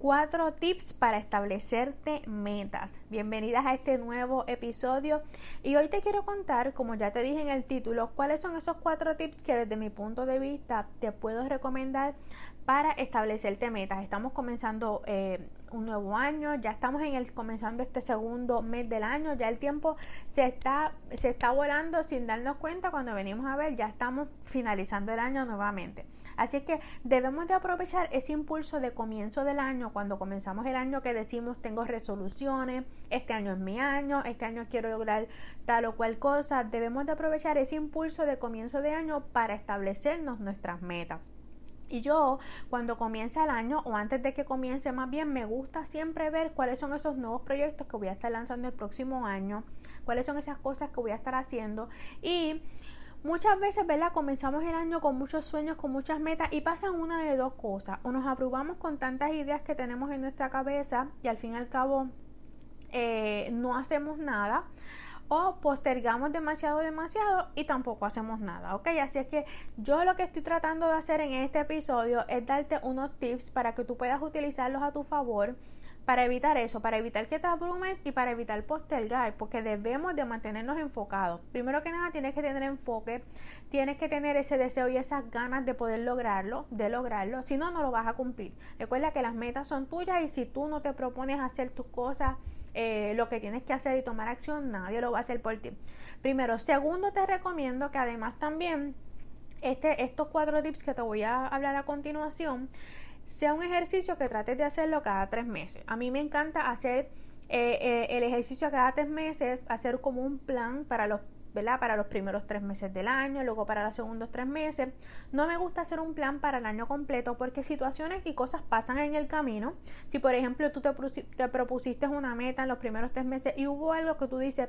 cuatro tips para establecerte metas. Bienvenidas a este nuevo episodio y hoy te quiero contar, como ya te dije en el título, cuáles son esos cuatro tips que desde mi punto de vista te puedo recomendar para establecerte metas. Estamos comenzando eh, un nuevo año, ya estamos en el comenzando este segundo mes del año, ya el tiempo se está se está volando sin darnos cuenta cuando venimos a ver, ya estamos finalizando el año nuevamente. Así que debemos de aprovechar ese impulso de comienzo del año, cuando comenzamos el año que decimos tengo resoluciones, este año es mi año, este año quiero lograr tal o cual cosa, debemos de aprovechar ese impulso de comienzo de año para establecernos nuestras metas. Y yo, cuando comienza el año o antes de que comience más bien, me gusta siempre ver cuáles son esos nuevos proyectos que voy a estar lanzando el próximo año, cuáles son esas cosas que voy a estar haciendo y Muchas veces, ¿verdad? Comenzamos el año con muchos sueños, con muchas metas y pasan una de dos cosas. O nos abrumamos con tantas ideas que tenemos en nuestra cabeza y al fin y al cabo eh, no hacemos nada. O postergamos demasiado, demasiado y tampoco hacemos nada, ¿ok? Así es que yo lo que estoy tratando de hacer en este episodio es darte unos tips para que tú puedas utilizarlos a tu favor para evitar eso, para evitar que te abrumes y para evitar postergar, porque debemos de mantenernos enfocados. Primero que nada, tienes que tener enfoque, tienes que tener ese deseo y esas ganas de poder lograrlo, de lograrlo, si no, no lo vas a cumplir. Recuerda que las metas son tuyas y si tú no te propones hacer tus cosas, eh, lo que tienes que hacer y tomar acción, nadie lo va a hacer por ti. Primero, segundo, te recomiendo que además también este, estos cuatro tips que te voy a hablar a continuación sea un ejercicio que trates de hacerlo cada tres meses. A mí me encanta hacer eh, eh, el ejercicio cada tres meses, hacer como un plan para los ¿verdad? Para los primeros tres meses del año, luego para los segundos tres meses. No me gusta hacer un plan para el año completo porque situaciones y cosas pasan en el camino. Si por ejemplo tú te, te propusiste una meta en los primeros tres meses y hubo algo que tú dices,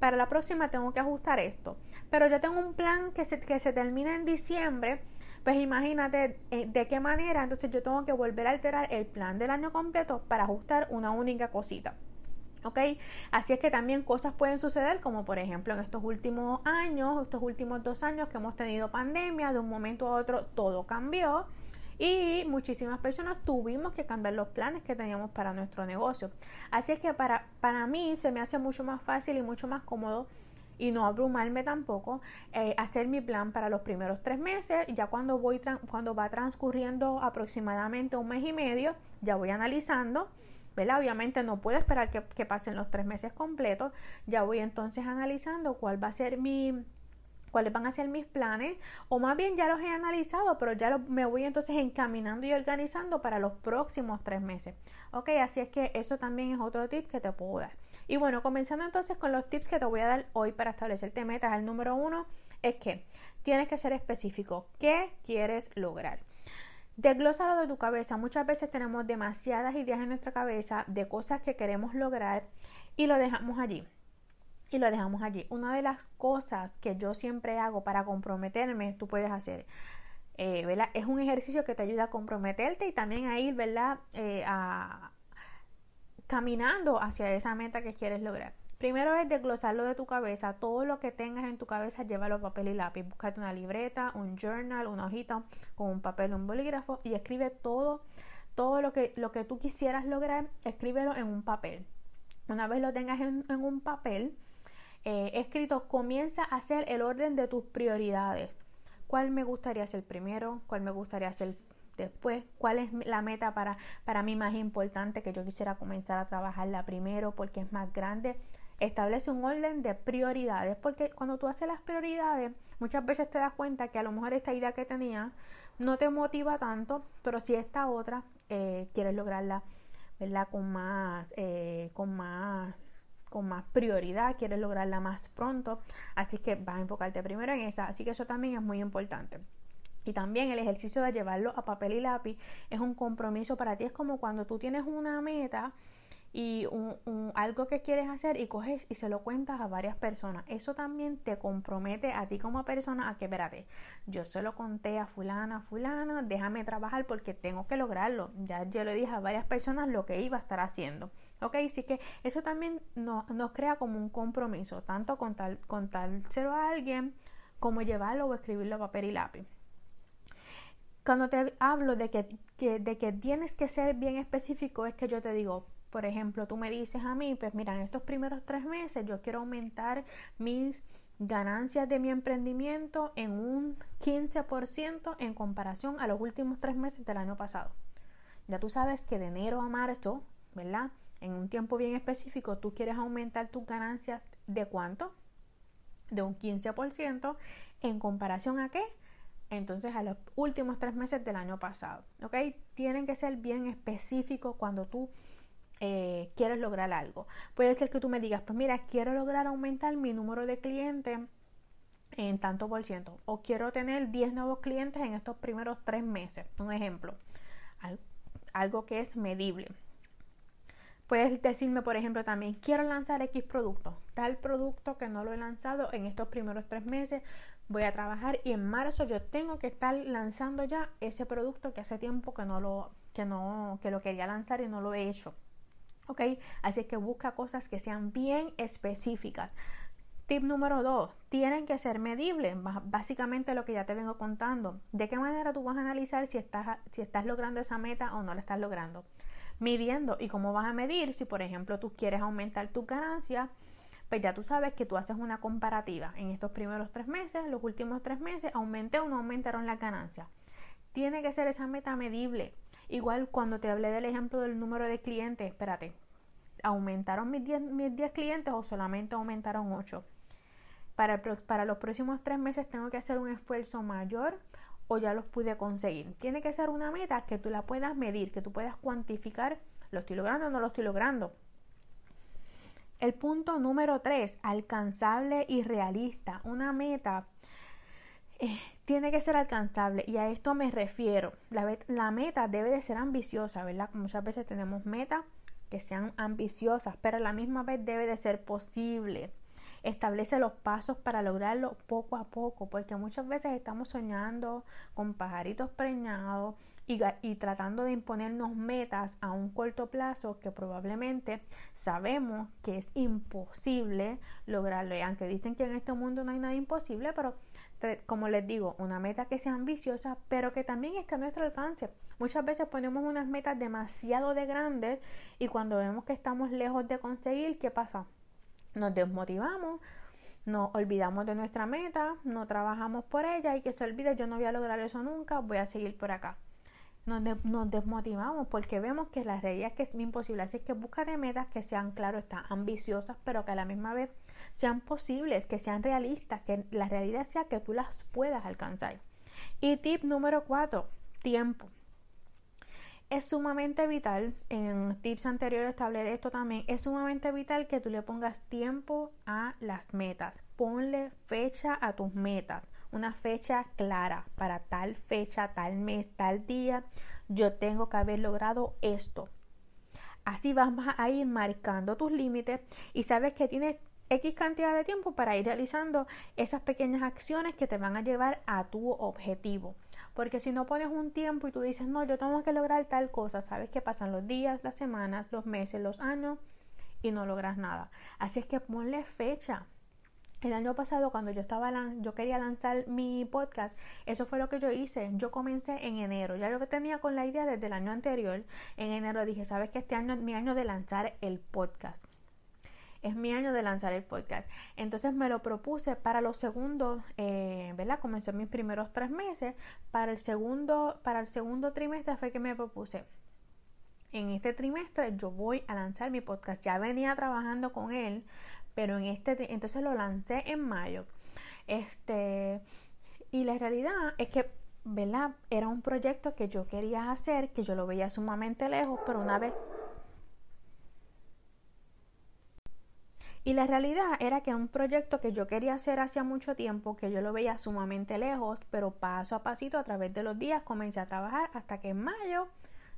para la próxima tengo que ajustar esto, pero yo tengo un plan que se, que se termina en diciembre, pues imagínate eh, de qué manera, entonces yo tengo que volver a alterar el plan del año completo para ajustar una única cosita. ¿Ok? Así es que también cosas pueden suceder, como por ejemplo en estos últimos años, estos últimos dos años que hemos tenido pandemia, de un momento a otro todo cambió y muchísimas personas tuvimos que cambiar los planes que teníamos para nuestro negocio. Así es que para, para mí se me hace mucho más fácil y mucho más cómodo y no abrumarme tampoco, eh, hacer mi plan para los primeros tres meses, ya cuando voy cuando va transcurriendo aproximadamente un mes y medio, ya voy analizando, ¿verdad? Obviamente no puedo esperar que, que pasen los tres meses completos, ya voy entonces analizando cuál va a ser mi cuáles van a ser mis planes, o más bien ya los he analizado, pero ya me voy entonces encaminando y organizando para los próximos tres meses. Ok, así es que eso también es otro tip que te puedo dar. Y bueno, comenzando entonces con los tips que te voy a dar hoy para establecerte metas. El número uno es que tienes que ser específico. ¿Qué quieres lograr? Desglósalo de tu cabeza. Muchas veces tenemos demasiadas ideas en nuestra cabeza de cosas que queremos lograr y lo dejamos allí. Y lo dejamos allí. Una de las cosas que yo siempre hago para comprometerme, tú puedes hacer, eh, ¿verdad? Es un ejercicio que te ayuda a comprometerte y también a ir, ¿verdad? Eh, caminando hacia esa meta que quieres lograr. Primero es desglosarlo de tu cabeza, todo lo que tengas en tu cabeza, llévalo a papel y lápiz. Búscate una libreta, un journal, una hojita con un papel, un bolígrafo y escribe todo, todo lo que, lo que tú quisieras lograr, escríbelo en un papel. Una vez lo tengas en, un papel eh, escrito, comienza a hacer el orden de tus prioridades. ¿Cuál me gustaría ser primero? ¿Cuál me gustaría ser después, cuál es la meta para, para mí más importante que yo quisiera comenzar a trabajarla primero porque es más grande. Establece un orden de prioridades porque cuando tú haces las prioridades muchas veces te das cuenta que a lo mejor esta idea que tenía no te motiva tanto, pero si esta otra eh, quieres lograrla. Con más, eh, con más con más prioridad, quieres lograrla más pronto, así que vas a enfocarte primero en esa, así que eso también es muy importante. Y también el ejercicio de llevarlo a papel y lápiz es un compromiso para ti. Es como cuando tú tienes una meta y un, algo que quieres hacer y coges y se lo cuentas a varias personas. Eso también te compromete a ti como persona a que, espérate, yo se lo conté a fulana, fulana, déjame trabajar porque tengo que lograrlo. Ya yo le dije a varias personas lo que iba a estar haciendo. Ok, así que eso también nos, nos crea como un compromiso, tanto con tal, contárselo a alguien como llevarlo o escribirlo a papel y lápiz. Cuando te hablo de que, de que tienes que ser bien específico, es que yo te digo, por ejemplo, tú me dices a mí, pues mira, en estos primeros tres meses yo quiero aumentar mis ganancias de mi emprendimiento en un 15% en comparación a los últimos tres meses del año pasado. Ya tú sabes que de enero a marzo, ¿verdad? En un tiempo bien específico, tú quieres aumentar tus ganancias de cuánto? De un 15% en comparación a qué? Entonces a los últimos tres meses del año pasado, ¿ok? Tienen que ser bien específicos cuando tú eh, quieres lograr algo. Puede ser que tú me digas, pues mira, quiero lograr aumentar mi número de clientes en tanto por ciento o quiero tener 10 nuevos clientes en estos primeros tres meses. Un ejemplo, algo que es medible. Puedes decirme, por ejemplo, también, quiero lanzar X producto, tal producto que no lo he lanzado en estos primeros tres meses, voy a trabajar y en marzo yo tengo que estar lanzando ya ese producto que hace tiempo que no lo, que no, que lo quería lanzar y no lo he hecho. ¿Ok? Así que busca cosas que sean bien específicas. Tip número dos, tienen que ser medibles, básicamente lo que ya te vengo contando. ¿De qué manera tú vas a analizar si estás, si estás logrando esa meta o no la estás logrando? midiendo. ¿Y cómo vas a medir? Si, por ejemplo, tú quieres aumentar tu ganancia, pues ya tú sabes que tú haces una comparativa. En estos primeros tres meses, los últimos tres meses, aumenté o no aumentaron las ganancias. Tiene que ser esa meta medible. Igual cuando te hablé del ejemplo del número de clientes, espérate, ¿aumentaron mis 10, mis clientes o solamente aumentaron 8? Para, para los próximos tres meses tengo que hacer un esfuerzo mayor o ya los pude conseguir. Tiene que ser una meta que tú la puedas medir, que tú puedas cuantificar, lo estoy logrando o no lo estoy logrando. El punto número tres, alcanzable y realista. Una meta eh, tiene que ser alcanzable y a esto me refiero. La, la meta debe de ser ambiciosa, ¿verdad? Muchas veces tenemos metas que sean ambiciosas, pero a la misma vez debe de ser posible. Establece los pasos para lograrlo poco a poco, porque muchas veces estamos soñando con pajaritos preñados y, tratando de imponernos metas a un corto plazo que probablemente sabemos que es imposible lograrlo. Y aunque dicen que en este mundo no hay nada imposible, pero como les digo, una meta que sea ambiciosa, pero que también esté a nuestro alcance. Muchas veces ponemos unas metas demasiado de grandes y cuando vemos que estamos lejos de conseguir, ¿qué pasa? Nos desmotivamos, nos olvidamos de nuestra meta, no trabajamos por ella y que se olvide, yo no voy a lograr eso nunca, voy a seguir por acá. Nos, nos desmotivamos porque vemos que la realidad es que es imposible. Así que busca de metas que sean, claro, están ambiciosas, pero que a la misma vez sean posibles, que sean realistas, que la realidad sea que tú las puedas alcanzar. Y tip número cuatro, tiempo. Es sumamente vital, en tips anteriores te hablé de esto también, es sumamente vital que tú le pongas tiempo a las metas. Ponle fecha a tus metas, una fecha clara para tal fecha, tal mes, tal día. Yo tengo que haber logrado esto. Así vas a ir marcando tus límites y sabes que tienes X cantidad de tiempo para ir realizando esas pequeñas acciones que te van a llevar a tu objetivo. Porque si no pones un tiempo y tú dices, no, yo tengo que lograr tal cosa, sabes que pasan los días, las semanas, los meses, los años y no logras nada. Así es que ponle fecha. El año pasado cuando yo estaba yo quería lanzar mi podcast, eso fue lo que yo hice. Yo comencé en enero. Ya yo tenía con la idea desde el año anterior. En enero dije, "¿Sabes que este año es mi año de lanzar el podcast?" Es mi año de lanzar el podcast. Entonces me lo propuse para los segundos, eh, ¿verdad? Comencé mis primeros tres meses. Para el segundo, para el segundo trimestre fue que me propuse. En este trimestre yo voy a lanzar mi podcast. Ya venía trabajando con él, pero en este entonces lo lancé en mayo. Este y la realidad es que ¿verdad? Era un proyecto que yo quería hacer, que yo lo veía sumamente lejos, pero una vez Y la realidad era que un proyecto que yo quería hacer hacía mucho tiempo, que yo lo veía sumamente lejos, pero paso a pasito a través de los días comencé a trabajar hasta que en mayo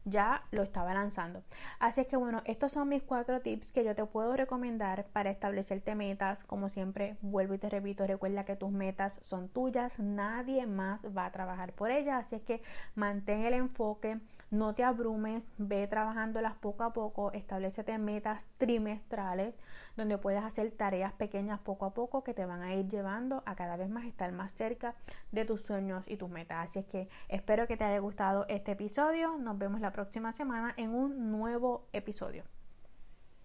ya lo estaba lanzando. Así es que bueno, estos son mis cuatro tips que yo te puedo recomendar para establecerte metas. Como siempre, vuelvo y te repito, recuerda que tus metas son tuyas, nadie más va a trabajar por ellas. Así es que mantén el enfoque, no te abrumes, ve trabajándolas poco a poco, establecete metas trimestrales donde puedes hacer tareas pequeñas poco a poco que te van a ir llevando a cada vez más estar más cerca de tus sueños y tus metas. Así es que espero que te haya gustado este episodio. Nos vemos la próxima semana en un nuevo episodio.